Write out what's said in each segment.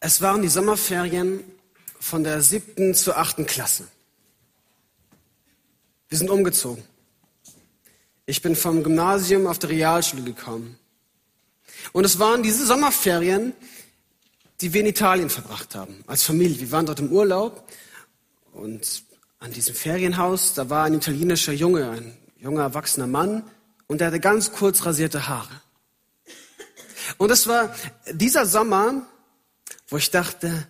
Es waren die Sommerferien von der siebten zur achten Klasse. Wir sind umgezogen. Ich bin vom Gymnasium auf die Realschule gekommen. Und es waren diese Sommerferien, die wir in Italien verbracht haben, als Familie. Wir waren dort im Urlaub und an diesem Ferienhaus, da war ein italienischer Junge, ein junger erwachsener Mann und der hatte ganz kurz rasierte Haare. Und es war dieser Sommer, wo ich dachte,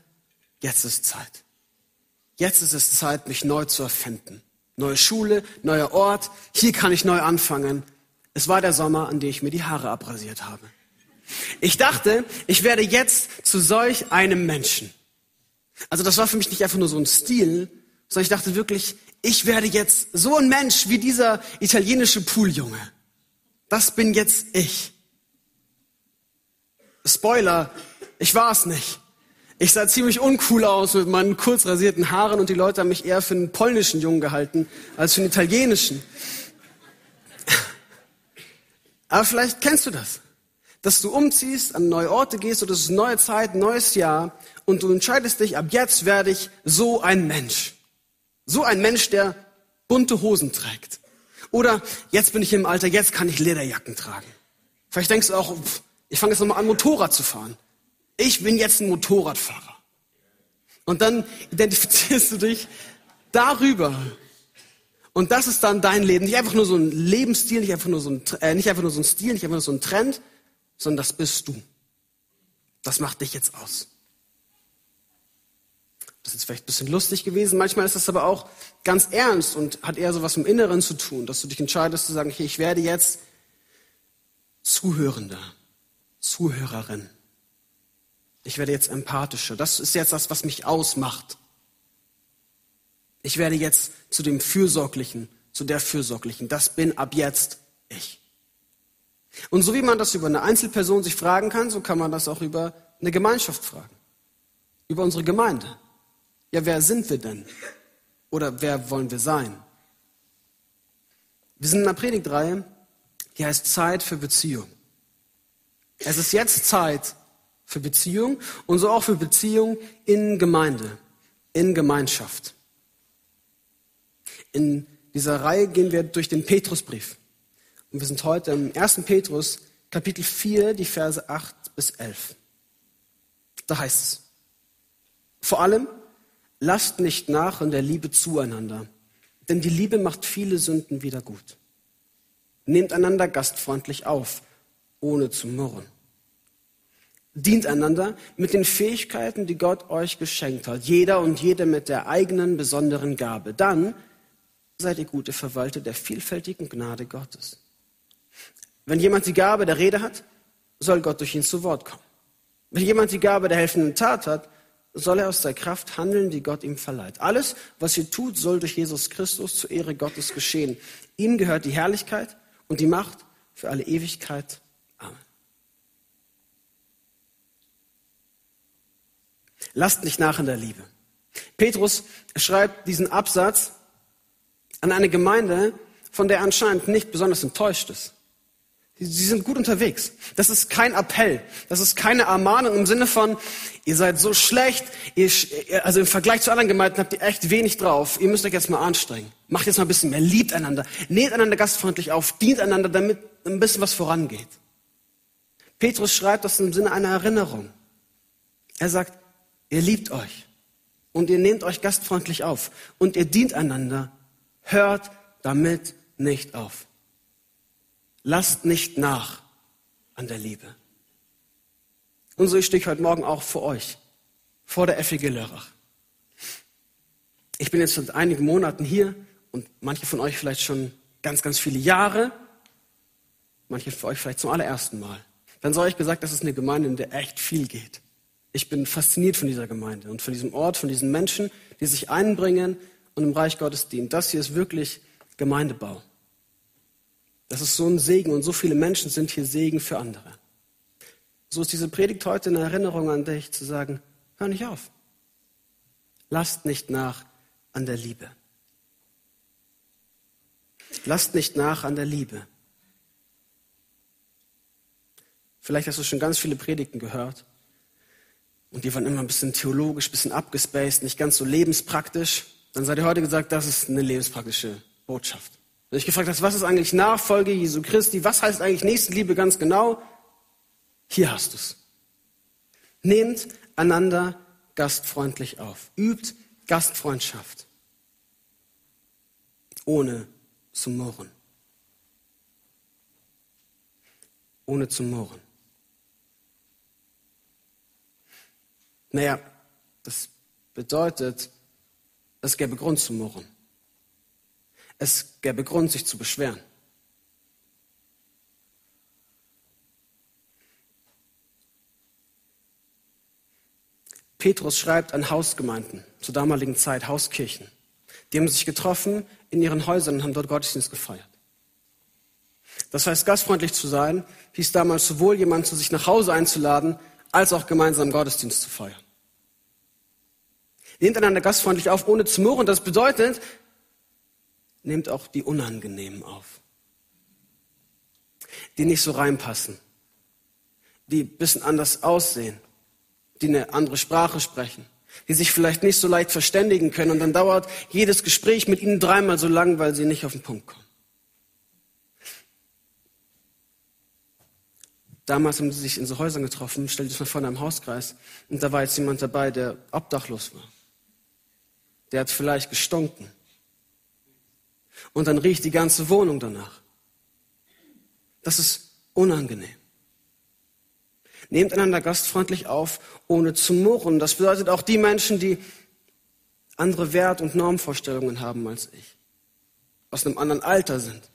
jetzt ist Zeit. Jetzt ist es Zeit, mich neu zu erfinden. Neue Schule, neuer Ort, hier kann ich neu anfangen. Es war der Sommer, an dem ich mir die Haare abrasiert habe. Ich dachte, ich werde jetzt zu solch einem Menschen. Also das war für mich nicht einfach nur so ein Stil, sondern ich dachte wirklich, ich werde jetzt so ein Mensch wie dieser italienische Pooljunge. Das bin jetzt ich. Spoiler, ich war es nicht. Ich sah ziemlich uncool aus mit meinen kurz rasierten Haaren und die Leute haben mich eher für einen polnischen Jungen gehalten als für einen italienischen. Aber vielleicht kennst du das, dass du umziehst, an neue Orte gehst oder es ist neue Zeit, neues Jahr und du entscheidest dich, ab jetzt werde ich so ein Mensch. So ein Mensch, der bunte Hosen trägt. Oder jetzt bin ich im Alter, jetzt kann ich Lederjacken tragen. Vielleicht denkst du auch, ich fange jetzt nochmal an, Motorrad zu fahren. Ich bin jetzt ein Motorradfahrer. Und dann identifizierst du dich darüber. Und das ist dann dein Leben. Nicht einfach nur so ein Lebensstil, nicht einfach nur so ein, äh, nicht einfach nur so ein Stil, nicht einfach nur so ein Trend, sondern das bist du. Das macht dich jetzt aus. Das ist vielleicht ein bisschen lustig gewesen. Manchmal ist das aber auch ganz ernst und hat eher so was im Inneren zu tun, dass du dich entscheidest zu sagen, okay, ich werde jetzt Zuhörender, Zuhörerin. Ich werde jetzt empathischer. Das ist jetzt das, was mich ausmacht. Ich werde jetzt zu dem Fürsorglichen, zu der Fürsorglichen. Das bin ab jetzt ich. Und so wie man das über eine Einzelperson sich fragen kann, so kann man das auch über eine Gemeinschaft fragen. Über unsere Gemeinde. Ja, wer sind wir denn? Oder wer wollen wir sein? Wir sind in einer Predigtreihe, die heißt Zeit für Beziehung. Es ist jetzt Zeit für Beziehung und so auch für Beziehung in Gemeinde, in Gemeinschaft. In dieser Reihe gehen wir durch den Petrusbrief. Und wir sind heute im 1. Petrus, Kapitel 4, die Verse 8 bis 11. Da heißt es, vor allem Lasst nicht nach in der Liebe zueinander, denn die Liebe macht viele Sünden wieder gut. Nehmt einander gastfreundlich auf, ohne zu murren. Dient einander mit den Fähigkeiten, die Gott euch geschenkt hat, jeder und jede mit der eigenen besonderen Gabe. Dann seid ihr gute Verwalter der vielfältigen Gnade Gottes. Wenn jemand die Gabe der Rede hat, soll Gott durch ihn zu Wort kommen. Wenn jemand die Gabe der helfenden Tat hat, soll er aus der Kraft handeln, die Gott ihm verleiht. Alles, was ihr tut, soll durch Jesus Christus zur Ehre Gottes geschehen. Ihm gehört die Herrlichkeit und die Macht für alle Ewigkeit. Amen. Lasst nicht nach in der Liebe. Petrus schreibt diesen Absatz an eine Gemeinde, von der er anscheinend nicht besonders enttäuscht ist. Sie sind gut unterwegs. Das ist kein Appell. Das ist keine Ermahnung im Sinne von, ihr seid so schlecht, ihr, also im Vergleich zu anderen Gemeinden habt ihr echt wenig drauf. Ihr müsst euch jetzt mal anstrengen. Macht jetzt mal ein bisschen mehr, liebt einander, nehmt einander gastfreundlich auf, dient einander, damit ein bisschen was vorangeht. Petrus schreibt das im Sinne einer Erinnerung. Er sagt, ihr liebt euch und ihr nehmt euch gastfreundlich auf und ihr dient einander. Hört damit nicht auf. Lasst nicht nach an der Liebe. Und so stehe ich heute Morgen auch vor euch, vor der FEG Lörrach. Ich bin jetzt seit einigen Monaten hier und manche von euch vielleicht schon ganz, ganz viele Jahre, manche von euch vielleicht zum allerersten Mal. Dann soll ich gesagt, das ist eine Gemeinde, in der echt viel geht. Ich bin fasziniert von dieser Gemeinde und von diesem Ort, von diesen Menschen, die sich einbringen und im Reich Gottes dienen. Das hier ist wirklich Gemeindebau. Das ist so ein Segen und so viele Menschen sind hier Segen für andere. So ist diese Predigt heute eine Erinnerung an dich zu sagen, hör nicht auf. Lasst nicht nach an der Liebe. Lasst nicht nach an der Liebe. Vielleicht hast du schon ganz viele Predigten gehört. Und die waren immer ein bisschen theologisch, ein bisschen abgespaced, nicht ganz so lebenspraktisch, dann seid ihr heute gesagt, das ist eine lebenspraktische Botschaft. Wenn ich gefragt hast, was ist eigentlich Nachfolge Jesu Christi, was heißt eigentlich Nächstenliebe ganz genau, hier hast du's. Nehmt einander gastfreundlich auf. Übt Gastfreundschaft. Ohne zu murren. Ohne zu murren. Naja, das bedeutet, es gäbe Grund zu murren. Es gäbe Grund, sich zu beschweren. Petrus schreibt an Hausgemeinden, zur damaligen Zeit Hauskirchen. Die haben sich getroffen in ihren Häusern und haben dort Gottesdienst gefeiert. Das heißt, gastfreundlich zu sein, hieß damals sowohl jemanden zu sich nach Hause einzuladen, als auch gemeinsam Gottesdienst zu feiern. Nehmt einander gastfreundlich auf, ohne zu murren. Das bedeutet, nehmt auch die Unangenehmen auf. Die nicht so reinpassen. Die ein bisschen anders aussehen. Die eine andere Sprache sprechen. Die sich vielleicht nicht so leicht verständigen können. Und dann dauert jedes Gespräch mit ihnen dreimal so lang, weil sie nicht auf den Punkt kommen. Damals haben sie sich in so Häusern getroffen, stell dir mal vor in einem Hauskreis. Und da war jetzt jemand dabei, der obdachlos war. Der hat vielleicht gestunken. Und dann riecht die ganze Wohnung danach. Das ist unangenehm. Nehmt einander gastfreundlich auf, ohne zu murren. Das bedeutet auch die Menschen, die andere Wert- und Normvorstellungen haben als ich, aus einem anderen Alter sind,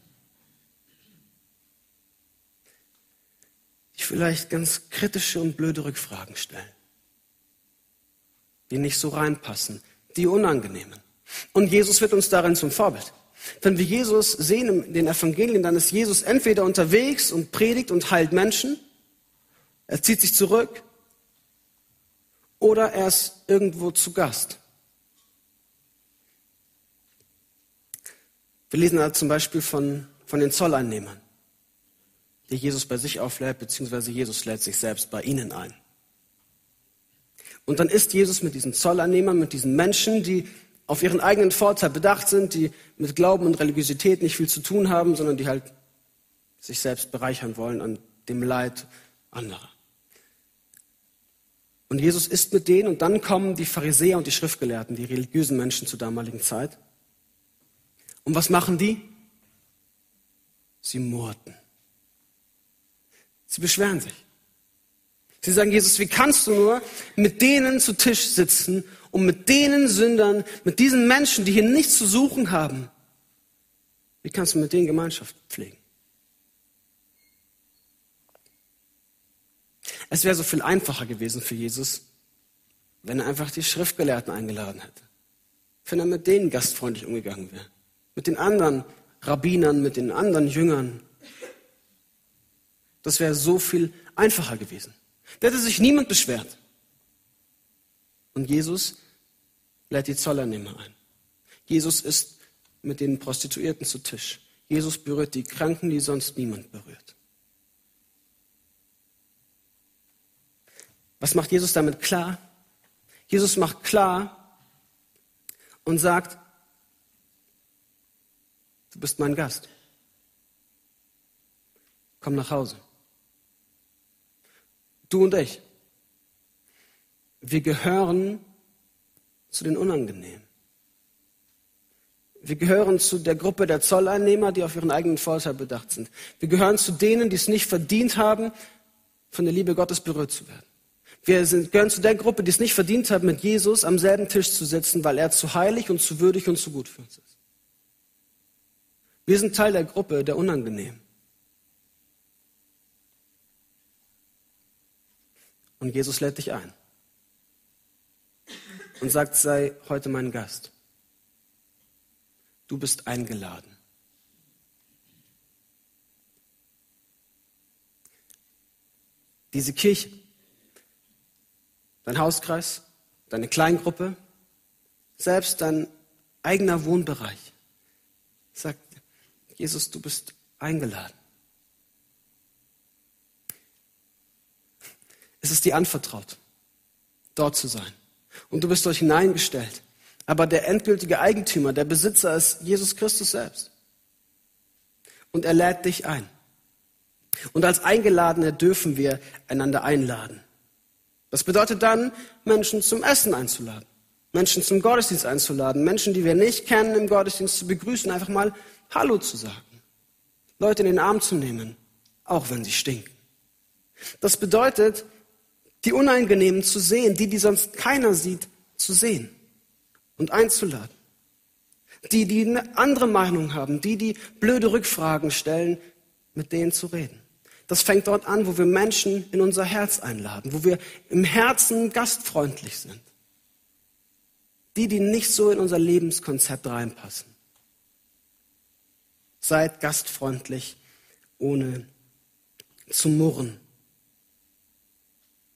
die vielleicht ganz kritische und blöde Rückfragen stellen, die nicht so reinpassen, die unangenehmen. Und Jesus wird uns darin zum Vorbild. Wenn wir Jesus sehen in den Evangelien, dann ist Jesus entweder unterwegs und predigt und heilt Menschen, er zieht sich zurück, oder er ist irgendwo zu Gast. Wir lesen da zum Beispiel von, von den Zolleinnehmern die Jesus bei sich auflädt, beziehungsweise Jesus lädt sich selbst bei ihnen ein. Und dann ist Jesus mit diesen Zolleinnehmern, mit diesen Menschen, die auf ihren eigenen Vorteil bedacht sind, die mit Glauben und Religiosität nicht viel zu tun haben, sondern die halt sich selbst bereichern wollen an dem Leid anderer. Und Jesus ist mit denen und dann kommen die Pharisäer und die Schriftgelehrten, die religiösen Menschen zur damaligen Zeit. Und was machen die? Sie murrten. Sie beschweren sich. Sie sagen, Jesus, wie kannst du nur mit denen zu Tisch sitzen und mit denen Sündern, mit diesen Menschen, die hier nichts zu suchen haben, wie kannst du mit denen Gemeinschaft pflegen? Es wäre so viel einfacher gewesen für Jesus, wenn er einfach die Schriftgelehrten eingeladen hätte. Wenn er mit denen gastfreundlich umgegangen wäre. Mit den anderen Rabbinern, mit den anderen Jüngern, das wäre so viel einfacher gewesen. Da hätte sich niemand beschwert. Und Jesus lädt die Zollernehmer ein. Jesus ist mit den Prostituierten zu Tisch. Jesus berührt die Kranken, die sonst niemand berührt. Was macht Jesus damit klar? Jesus macht klar und sagt, du bist mein Gast. Komm nach Hause. Du und ich. Wir gehören zu den Unangenehmen. Wir gehören zu der Gruppe der Zolleinnehmer, die auf ihren eigenen Vorteil bedacht sind. Wir gehören zu denen, die es nicht verdient haben, von der Liebe Gottes berührt zu werden. Wir sind, gehören zu der Gruppe, die es nicht verdient hat, mit Jesus am selben Tisch zu sitzen, weil er zu heilig und zu würdig und zu gut für uns ist. Wir sind Teil der Gruppe der Unangenehmen. Und Jesus lädt dich ein und sagt, sei heute mein Gast. Du bist eingeladen. Diese Kirche, dein Hauskreis, deine Kleingruppe, selbst dein eigener Wohnbereich, sagt Jesus, du bist eingeladen. Es ist dir anvertraut. dort zu sein. Und du bist dort hineingestellt. Aber der endgültige Eigentümer, der Besitzer ist Jesus Christus selbst. Und er lädt dich ein. Und als Eingeladene dürfen wir einander einladen. Das bedeutet dann, Menschen zum Essen einzuladen, Menschen zum Gottesdienst einzuladen, Menschen, die wir nicht kennen, im Gottesdienst zu begrüßen, einfach mal Hallo zu sagen, Leute in den Arm zu nehmen, auch wenn sie stinken. Das bedeutet, die Unangenehmen zu sehen, die, die sonst keiner sieht, zu sehen und einzuladen. Die, die eine andere Meinung haben, die, die blöde Rückfragen stellen, mit denen zu reden. Das fängt dort an, wo wir Menschen in unser Herz einladen, wo wir im Herzen gastfreundlich sind. Die, die nicht so in unser Lebenskonzept reinpassen. Seid gastfreundlich, ohne zu murren.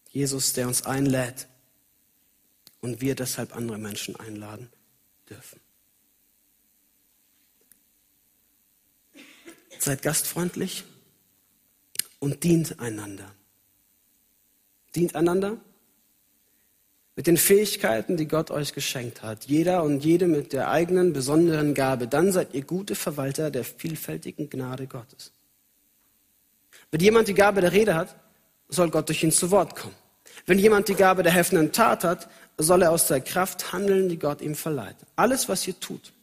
Jesus, der uns einlädt und wir deshalb andere Menschen einladen dürfen. Seid gastfreundlich und dient einander. Dient einander mit den Fähigkeiten, die Gott euch geschenkt hat. Jeder und jede mit der eigenen besonderen Gabe. Dann seid ihr gute Verwalter der vielfältigen Gnade Gottes. Wenn jemand die Gabe der Rede hat, soll Gott durch ihn zu Wort kommen. Wenn jemand die Gabe der helfenden Tat hat, soll er aus der Kraft handeln, die Gott ihm verleiht. Alles, was ihr tut,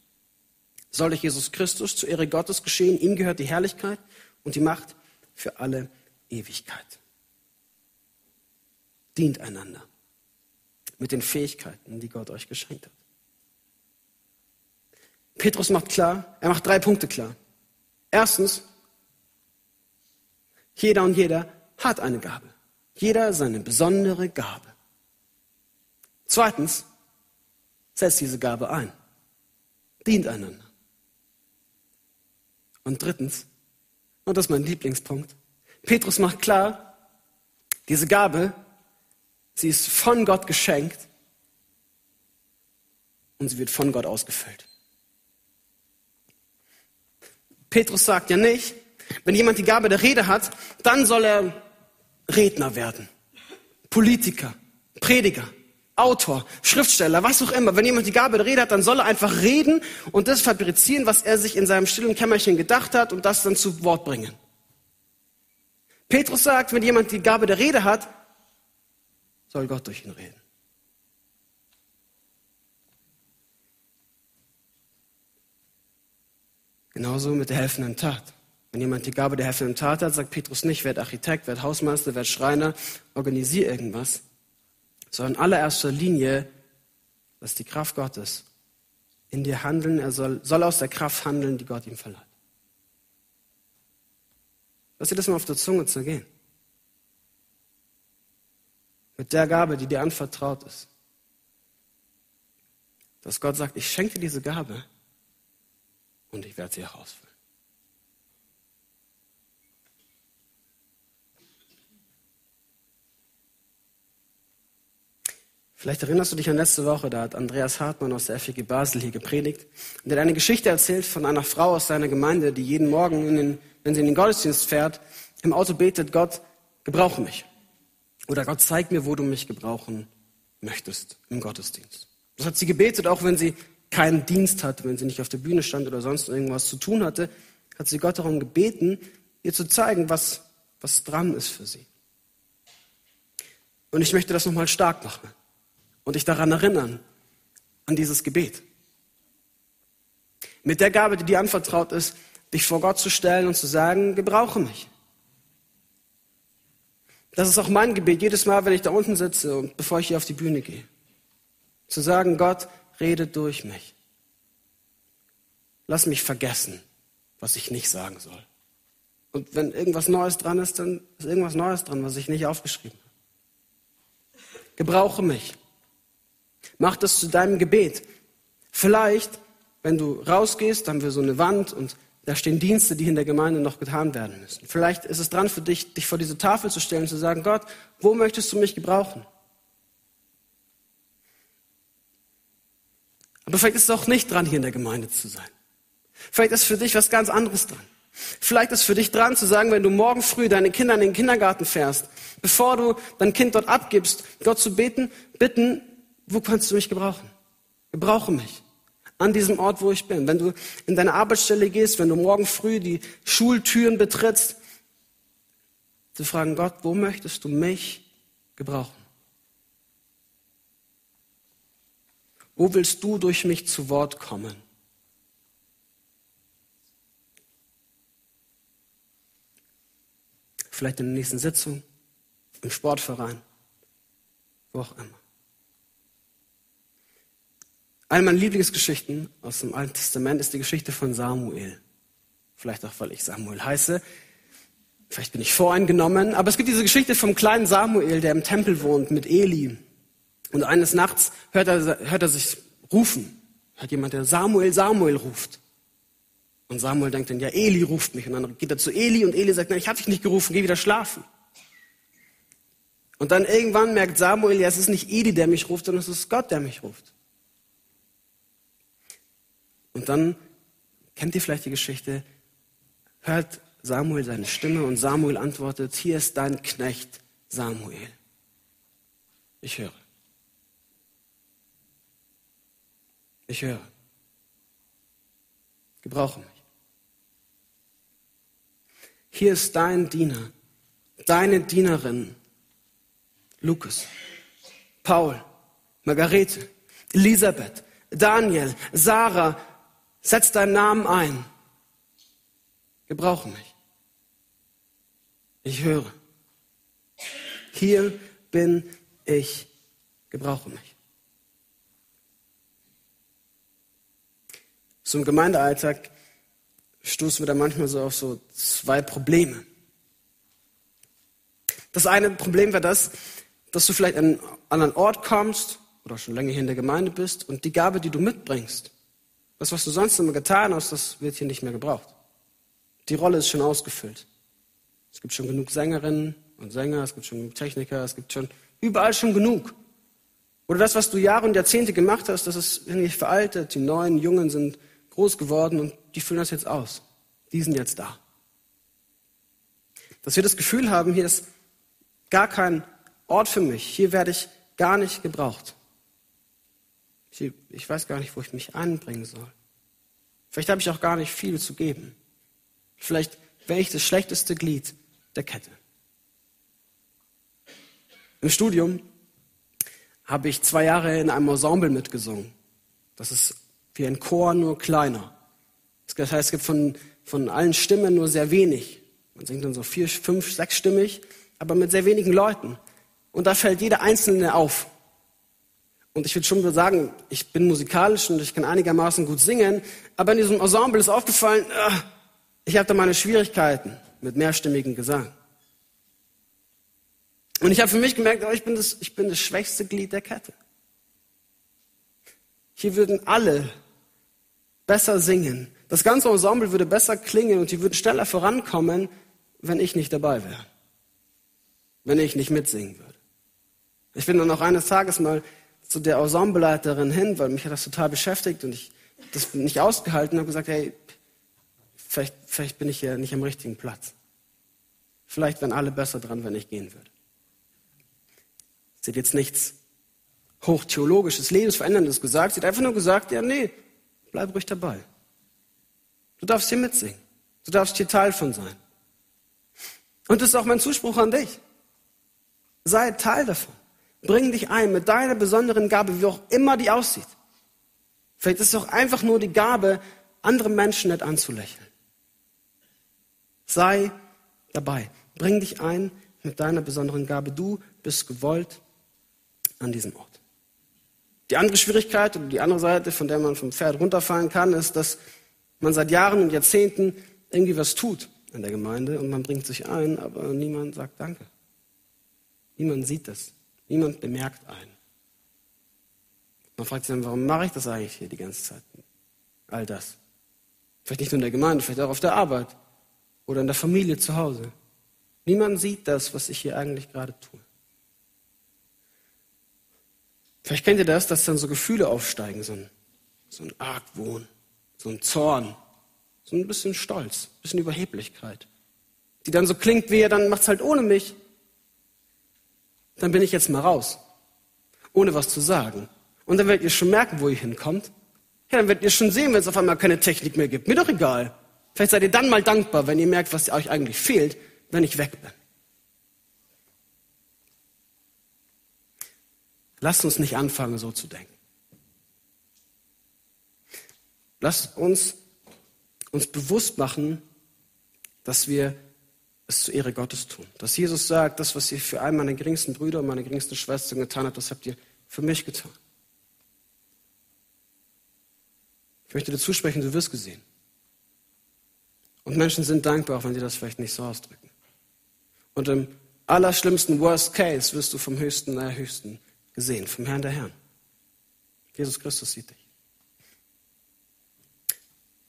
soll durch Jesus Christus zur Ehre Gottes geschehen. Ihm gehört die Herrlichkeit und die Macht für alle Ewigkeit. Dient einander mit den Fähigkeiten, die Gott euch geschenkt hat. Petrus macht klar, er macht drei Punkte klar. Erstens, jeder und jeder hat eine Gabe. Jeder seine besondere Gabe. Zweitens, setzt diese Gabe ein. Dient einander. Und drittens, und das ist mein Lieblingspunkt, Petrus macht klar, diese Gabe, sie ist von Gott geschenkt und sie wird von Gott ausgefüllt. Petrus sagt ja nicht, wenn jemand die Gabe der Rede hat, dann soll er Redner werden, Politiker, Prediger, Autor, Schriftsteller, was auch immer. Wenn jemand die Gabe der Rede hat, dann soll er einfach reden und das fabrizieren, was er sich in seinem stillen Kämmerchen gedacht hat und das dann zu Wort bringen. Petrus sagt, wenn jemand die Gabe der Rede hat, soll Gott durch ihn reden. Genauso mit der helfenden Tat. Wenn jemand die Gabe der helfenden Tat hat, sagt Petrus nicht, werd Architekt, werd Hausmeister, werd Schreiner, organisier irgendwas, sondern in allererster Linie, dass die Kraft Gottes in dir handeln, er soll, soll aus der Kraft handeln, die Gott ihm verleiht. Lass dir das mal auf der Zunge zergehen. Mit der Gabe, die dir anvertraut ist. Dass Gott sagt, ich schenke dir diese Gabe und ich werde sie herausfinden. Vielleicht erinnerst du dich an letzte Woche, da hat Andreas Hartmann aus der FG Basel hier gepredigt und hat eine Geschichte erzählt von einer Frau aus seiner Gemeinde, die jeden Morgen, den, wenn sie in den Gottesdienst fährt, im Auto betet, Gott, gebrauche mich. Oder Gott, zeig mir, wo du mich gebrauchen möchtest im Gottesdienst. Das hat sie gebetet, auch wenn sie keinen Dienst hatte, wenn sie nicht auf der Bühne stand oder sonst irgendwas zu tun hatte, hat sie Gott darum gebeten, ihr zu zeigen, was, was dran ist für sie. Und ich möchte das nochmal stark machen und dich daran erinnern, an dieses Gebet. Mit der Gabe, die dir anvertraut ist, dich vor Gott zu stellen und zu sagen, gebrauche mich. Das ist auch mein Gebet, jedes Mal, wenn ich da unten sitze und bevor ich hier auf die Bühne gehe. Zu sagen, Gott, rede durch mich. Lass mich vergessen, was ich nicht sagen soll. Und wenn irgendwas Neues dran ist, dann ist irgendwas Neues dran, was ich nicht aufgeschrieben habe. Gebrauche mich. Mach das zu deinem Gebet. Vielleicht, wenn du rausgehst, haben wir so eine Wand und da stehen Dienste, die in der Gemeinde noch getan werden müssen. Vielleicht ist es dran für dich, dich vor diese Tafel zu stellen und zu sagen, Gott, wo möchtest du mich gebrauchen? Aber vielleicht ist es auch nicht dran, hier in der Gemeinde zu sein. Vielleicht ist für dich was ganz anderes dran. Vielleicht ist für dich dran zu sagen, wenn du morgen früh deine Kinder in den Kindergarten fährst, bevor du dein Kind dort abgibst, Gott zu beten, bitten, wo kannst du mich gebrauchen? Gebrauche mich an diesem Ort, wo ich bin. Wenn du in deine Arbeitsstelle gehst, wenn du morgen früh die Schultüren betrittst, zu fragen, Gott, wo möchtest du mich gebrauchen? Wo willst du durch mich zu Wort kommen? Vielleicht in der nächsten Sitzung, im Sportverein, wo auch immer. Eine meiner Lieblingsgeschichten aus dem Alten Testament ist die Geschichte von Samuel. Vielleicht auch, weil ich Samuel heiße. Vielleicht bin ich voreingenommen. Aber es gibt diese Geschichte vom kleinen Samuel, der im Tempel wohnt mit Eli. Und eines Nachts hört er, hört er sich rufen. Hört jemand, der Samuel, Samuel ruft. Und Samuel denkt dann, ja, Eli ruft mich. Und dann geht er zu Eli und Eli sagt, nein, ich habe dich nicht gerufen, geh wieder schlafen. Und dann irgendwann merkt Samuel, ja, es ist nicht Eli, der mich ruft, sondern es ist Gott, der mich ruft. Und dann kennt ihr vielleicht die Geschichte, hört Samuel seine Stimme und Samuel antwortet, hier ist dein Knecht Samuel. Ich höre. Ich höre. Gebrauche mich. Hier ist dein Diener, deine Dienerin, Lukas, Paul, Margarete, Elisabeth, Daniel, Sarah, setz deinen Namen ein. Gebrauche mich. Ich höre. Hier bin ich. Gebrauche mich. So im Gemeindealltag stoßen wir da manchmal so auf so zwei Probleme. Das eine Problem wäre das, dass du vielleicht an einen anderen Ort kommst oder schon länger hier in der Gemeinde bist und die Gabe, die du mitbringst, das, was du sonst immer getan hast, das wird hier nicht mehr gebraucht. Die Rolle ist schon ausgefüllt. Es gibt schon genug Sängerinnen und Sänger, es gibt schon genug Techniker, es gibt schon überall schon genug. Oder das, was du Jahre und Jahrzehnte gemacht hast, das ist irgendwie veraltet. Die neuen Jungen sind groß geworden und die füllen das jetzt aus. Die sind jetzt da. Dass wir das Gefühl haben, hier ist gar kein Ort für mich. Hier werde ich gar nicht gebraucht. Ich weiß gar nicht, wo ich mich einbringen soll. Vielleicht habe ich auch gar nicht viel zu geben. Vielleicht wäre ich das schlechteste Glied der Kette. Im Studium habe ich zwei Jahre in einem Ensemble mitgesungen. Das ist wie ein Chor, nur kleiner. Das heißt, es gibt von, von allen Stimmen nur sehr wenig. Man singt dann so vier, fünf, sechsstimmig, aber mit sehr wenigen Leuten. Und da fällt jeder Einzelne auf. Und ich würde schon sagen, ich bin musikalisch und ich kann einigermaßen gut singen, aber in diesem Ensemble ist aufgefallen, äh, ich da meine Schwierigkeiten mit mehrstimmigem Gesang. Und ich habe für mich gemerkt, oh, ich, bin das, ich bin das schwächste Glied der Kette. Hier würden alle besser singen. Das ganze Ensemble würde besser klingen und die würden schneller vorankommen, wenn ich nicht dabei wäre. Wenn ich nicht mitsingen würde. Ich bin dann auch eines Tages mal zu der Ensembleleiterin hin, weil mich hat das total beschäftigt und ich das nicht ausgehalten und habe gesagt, hey, vielleicht, vielleicht bin ich ja nicht am richtigen Platz. Vielleicht wären alle besser dran, wenn ich gehen würde. Sie hat jetzt nichts hochtheologisches, lebensveränderndes gesagt. Sie hat einfach nur gesagt, ja, nee, bleib ruhig dabei. Du darfst hier mitsingen. Du darfst hier Teil von sein. Und das ist auch mein Zuspruch an dich. Sei Teil davon. Bring dich ein mit deiner besonderen Gabe, wie auch immer die aussieht. Vielleicht ist es auch einfach nur die Gabe, andere Menschen nicht anzulächeln. Sei dabei. Bring dich ein mit deiner besonderen Gabe. Du bist gewollt an diesem Ort. Die andere Schwierigkeit oder die andere Seite, von der man vom Pferd runterfallen kann, ist, dass man seit Jahren und Jahrzehnten irgendwie was tut in der Gemeinde und man bringt sich ein, aber niemand sagt Danke. Niemand sieht das. Niemand bemerkt einen. Man fragt sich dann, warum mache ich das eigentlich hier die ganze Zeit? All das. Vielleicht nicht nur in der Gemeinde, vielleicht auch auf der Arbeit oder in der Familie zu Hause. Niemand sieht das, was ich hier eigentlich gerade tue. Vielleicht kennt ihr das, dass dann so Gefühle aufsteigen, so ein, so ein Argwohn, so ein Zorn, So ein bisschen Stolz, ein bisschen Überheblichkeit. Die dann so klingt wie, dann macht's halt ohne mich. Dann bin ich jetzt mal raus. Ohne was zu sagen. Und dann werdet ihr schon merken, wo ihr hinkommt. Ja, dann werdet ihr schon sehen, wenn es auf einmal keine Technik mehr gibt. Mir doch egal. Vielleicht seid ihr dann mal dankbar, wenn ihr merkt, was euch eigentlich fehlt, wenn ich weg bin. Lasst uns nicht anfangen, so zu denken. Lasst uns uns bewusst machen, dass wir es zur Ehre Gottes tun. Dass Jesus sagt, das, was ihr für einen meiner geringsten Brüder und meine geringsten Schwestern getan habt, das habt ihr für mich getan. Ich möchte dir zusprechen, du wirst gesehen. Und Menschen sind dankbar, auch wenn sie das vielleicht nicht so ausdrücken. Und im allerschlimmsten Worst Case wirst du vom Höchsten der Höchsten gesehen, vom Herrn der Herren. Jesus Christus sieht dich.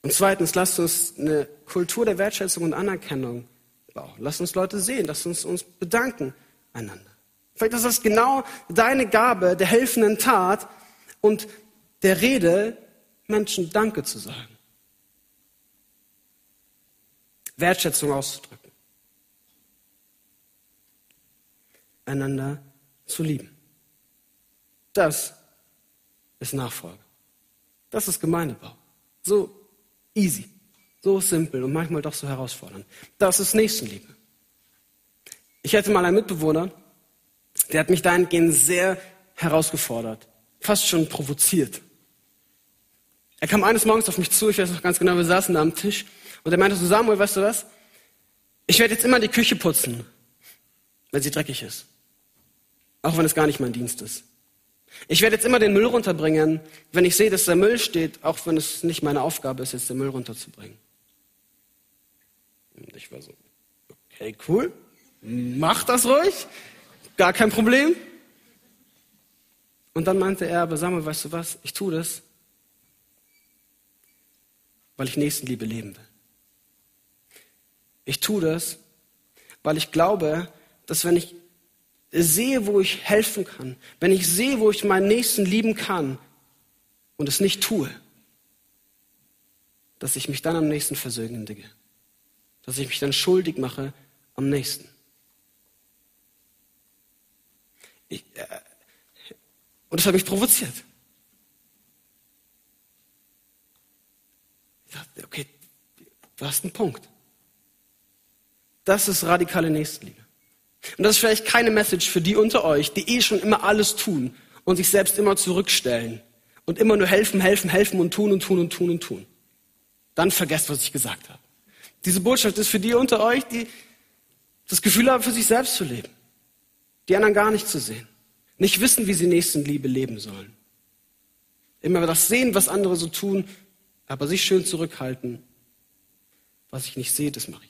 Und zweitens, lasst uns eine Kultur der Wertschätzung und Anerkennung bauen. Lasst uns Leute sehen, lasst uns uns bedanken einander. Vielleicht ist das genau deine Gabe der helfenden Tat und der Rede, Menschen Danke zu sagen. Wertschätzung auszudrücken. Einander zu lieben. Das ist Nachfolge. Das ist Gemeindebau. So easy, so simpel und manchmal doch so herausfordernd. Das ist Nächstenliebe. Ich hatte mal einen Mitbewohner, der hat mich dahingehend sehr herausgefordert, fast schon provoziert. Er kam eines Morgens auf mich zu, ich weiß noch ganz genau, wir saßen da am Tisch und er meinte so, Samuel, weißt du was? Ich werde jetzt immer die Küche putzen, weil sie dreckig ist. Auch wenn es gar nicht mein Dienst ist. Ich werde jetzt immer den Müll runterbringen, wenn ich sehe, dass der Müll steht, auch wenn es nicht meine Aufgabe ist, jetzt den Müll runterzubringen. Und ich war so, okay, cool, mach das ruhig, gar kein Problem. Und dann meinte er, aber Samuel, weißt du was, ich tue das, weil ich Nächstenliebe leben will. Ich tue das, weil ich glaube, dass wenn ich sehe, wo ich helfen kann, wenn ich sehe, wo ich meinen Nächsten lieben kann und es nicht tue, dass ich mich dann am nächsten versöhnliche, dass ich mich dann schuldig mache am nächsten. Ich, äh, und das hat mich provoziert. Ich dachte, okay, du hast einen Punkt. Das ist radikale Nächstenliebe. Und das ist vielleicht keine Message für die unter euch, die eh schon immer alles tun und sich selbst immer zurückstellen und immer nur helfen, helfen, helfen und tun und tun und tun und tun. Dann vergesst, was ich gesagt habe. Diese Botschaft ist für die unter euch, die das Gefühl haben, für sich selbst zu leben. Die anderen gar nicht zu sehen. Nicht wissen, wie sie Nächstenliebe leben sollen. Immer das sehen, was andere so tun, aber sich schön zurückhalten. Was ich nicht sehe, das mache ich.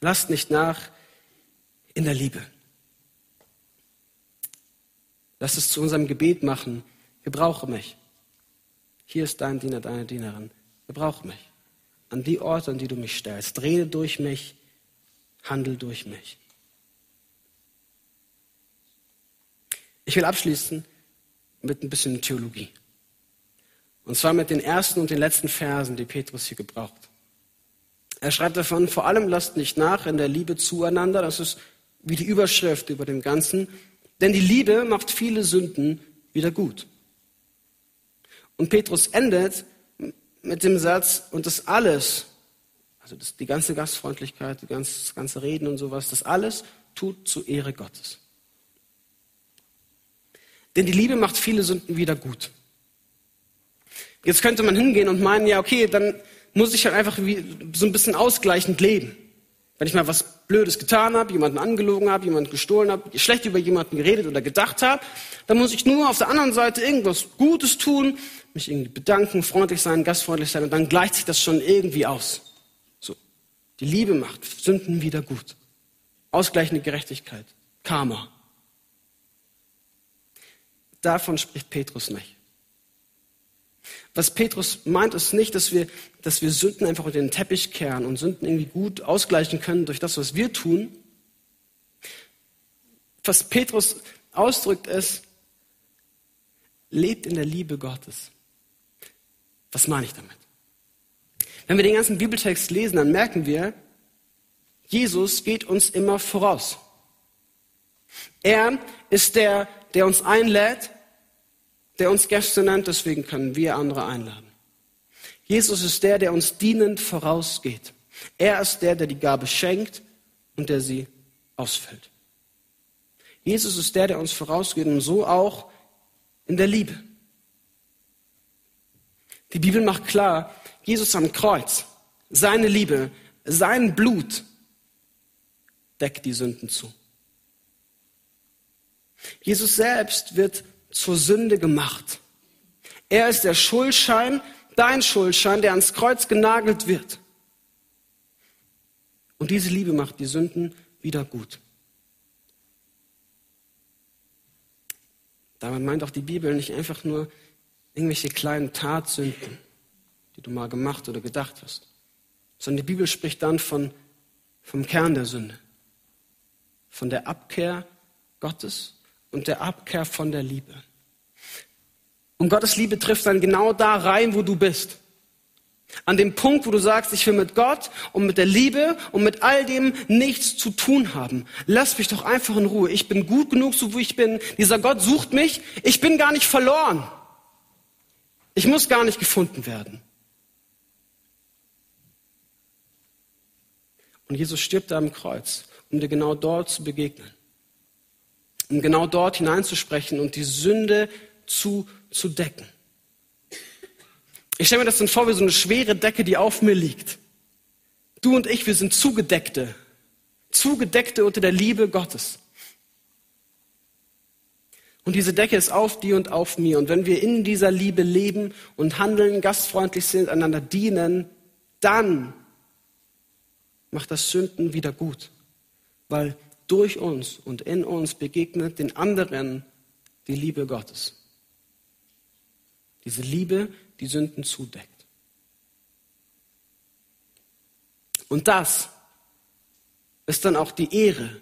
Lasst nicht nach in der Liebe. Lasst es zu unserem Gebet machen. Gebrauche mich. Hier ist dein Diener, deine Dienerin. Gebrauche mich. An die Orte, an die du mich stellst. Rede durch mich. Handel durch mich. Ich will abschließen mit ein bisschen Theologie. Und zwar mit den ersten und den letzten Versen, die Petrus hier gebraucht. Er schreibt davon, vor allem lasst nicht nach in der Liebe zueinander. Das ist wie die Überschrift über dem Ganzen. Denn die Liebe macht viele Sünden wieder gut. Und Petrus endet mit dem Satz, und das alles, also das, die ganze Gastfreundlichkeit, die ganze, das ganze Reden und sowas, das alles tut zur Ehre Gottes. Denn die Liebe macht viele Sünden wieder gut. Jetzt könnte man hingehen und meinen, ja, okay, dann muss ich halt einfach so ein bisschen ausgleichend leben. Wenn ich mal was Blödes getan habe, jemanden angelogen habe, jemanden gestohlen habe, schlecht über jemanden geredet oder gedacht habe, dann muss ich nur auf der anderen Seite irgendwas Gutes tun, mich irgendwie bedanken, freundlich sein, gastfreundlich sein und dann gleicht sich das schon irgendwie aus. So. Die Liebe macht Sünden wieder gut. Ausgleichende Gerechtigkeit. Karma. Davon spricht Petrus nicht. Was Petrus meint, ist nicht, dass wir, dass wir Sünden einfach unter den Teppich kehren und Sünden irgendwie gut ausgleichen können durch das, was wir tun. Was Petrus ausdrückt, ist, lebt in der Liebe Gottes. Was meine ich damit? Wenn wir den ganzen Bibeltext lesen, dann merken wir, Jesus geht uns immer voraus. Er ist der, der uns einlädt, der uns Gäste nennt, deswegen können wir andere einladen. Jesus ist der, der uns dienend vorausgeht. Er ist der, der die Gabe schenkt und der sie ausfüllt. Jesus ist der, der uns vorausgeht und so auch in der Liebe. Die Bibel macht klar, Jesus am Kreuz, seine Liebe, sein Blut deckt die Sünden zu. Jesus selbst wird zur Sünde gemacht. Er ist der Schuldschein, dein Schuldschein, der ans Kreuz genagelt wird. Und diese Liebe macht die Sünden wieder gut. Damit meint auch die Bibel nicht einfach nur irgendwelche kleinen Tatsünden, die du mal gemacht oder gedacht hast, sondern die Bibel spricht dann von, vom Kern der Sünde, von der Abkehr Gottes und der Abkehr von der Liebe. Und Gottes Liebe trifft dann genau da rein, wo du bist. An dem Punkt, wo du sagst, ich will mit Gott und mit der Liebe und mit all dem nichts zu tun haben. Lass mich doch einfach in Ruhe. Ich bin gut genug, so wie ich bin. Dieser Gott sucht mich. Ich bin gar nicht verloren. Ich muss gar nicht gefunden werden. Und Jesus stirbt da am Kreuz, um dir genau dort zu begegnen. Um genau dort hineinzusprechen und die Sünde zu, zu decken. Ich stelle mir das dann vor wie so eine schwere Decke, die auf mir liegt. Du und ich, wir sind Zugedeckte. Zugedeckte unter der Liebe Gottes. Und diese Decke ist auf dir und auf mir. Und wenn wir in dieser Liebe leben und handeln, gastfreundlich sind, einander dienen, dann macht das Sünden wieder gut. Weil durch uns und in uns begegnet den anderen die Liebe Gottes. Diese Liebe, die Sünden zudeckt. Und das ist dann auch die Ehre,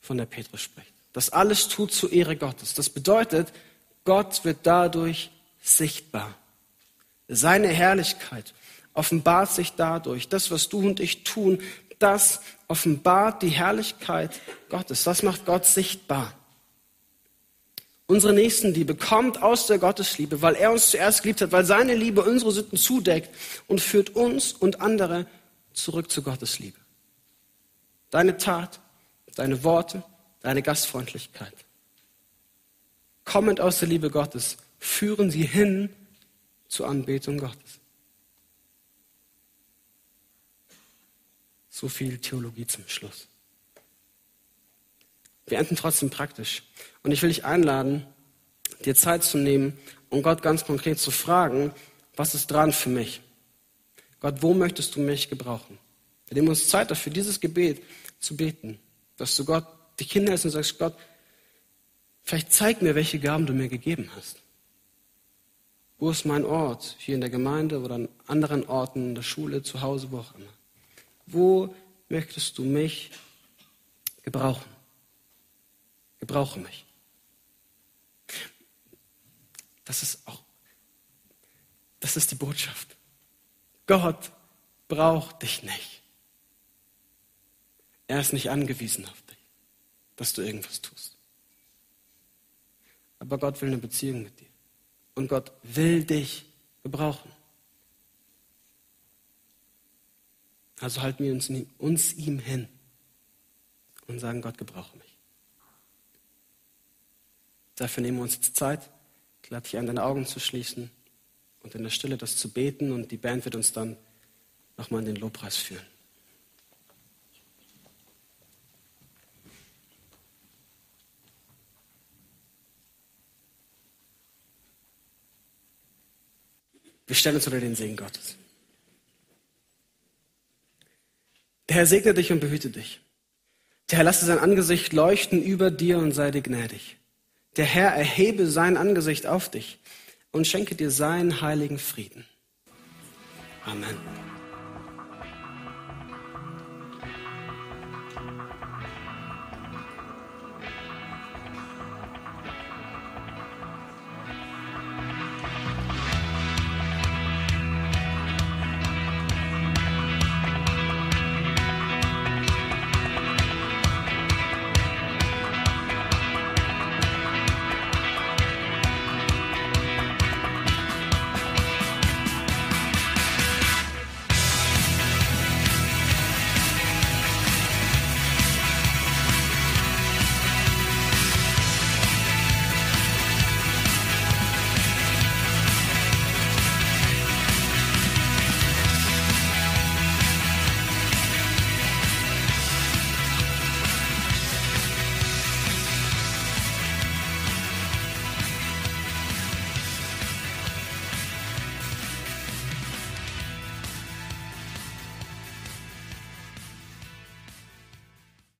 von der Petrus spricht. Das alles tut zur Ehre Gottes. Das bedeutet, Gott wird dadurch sichtbar. Seine Herrlichkeit offenbart sich dadurch. Das, was du und ich tun, das offenbart die Herrlichkeit Gottes. Das macht Gott sichtbar. Unsere Nächstenliebe kommt aus der Gottesliebe, weil er uns zuerst geliebt hat, weil seine Liebe unsere Sünden zudeckt und führt uns und andere zurück zu Gottes Liebe. Deine Tat, deine Worte, deine Gastfreundlichkeit. Kommend aus der Liebe Gottes führen sie hin zur Anbetung Gottes. So viel Theologie zum Schluss. Wir enden trotzdem praktisch. Und ich will dich einladen, dir Zeit zu nehmen und Gott ganz konkret zu fragen, was ist dran für mich? Gott, wo möchtest du mich gebrauchen? Wir nehmen uns Zeit dafür, dieses Gebet zu beten, dass du Gott die Kinder ist und sagst, Gott, vielleicht zeig mir, welche Gaben du mir gegeben hast. Wo ist mein Ort? Hier in der Gemeinde oder an anderen Orten, in der Schule, zu Hause, wo auch immer. Wo möchtest du mich gebrauchen? Gebrauche mich. Das ist auch, das ist die Botschaft. Gott braucht dich nicht. Er ist nicht angewiesen auf dich, dass du irgendwas tust. Aber Gott will eine Beziehung mit dir. Und Gott will dich gebrauchen. Also halten wir uns, uns ihm hin und sagen, Gott, gebrauche mich. Dafür nehmen wir uns jetzt Zeit. Ich lade dich ein, deine Augen zu schließen und in der Stille das zu beten und die Band wird uns dann nochmal in den Lobpreis führen. Wir stellen uns unter den Segen Gottes. Der Herr segne dich und behüte dich. Der Herr lasse sein Angesicht leuchten über dir und sei dir gnädig. Der Herr erhebe sein Angesicht auf dich und schenke dir seinen heiligen Frieden. Amen.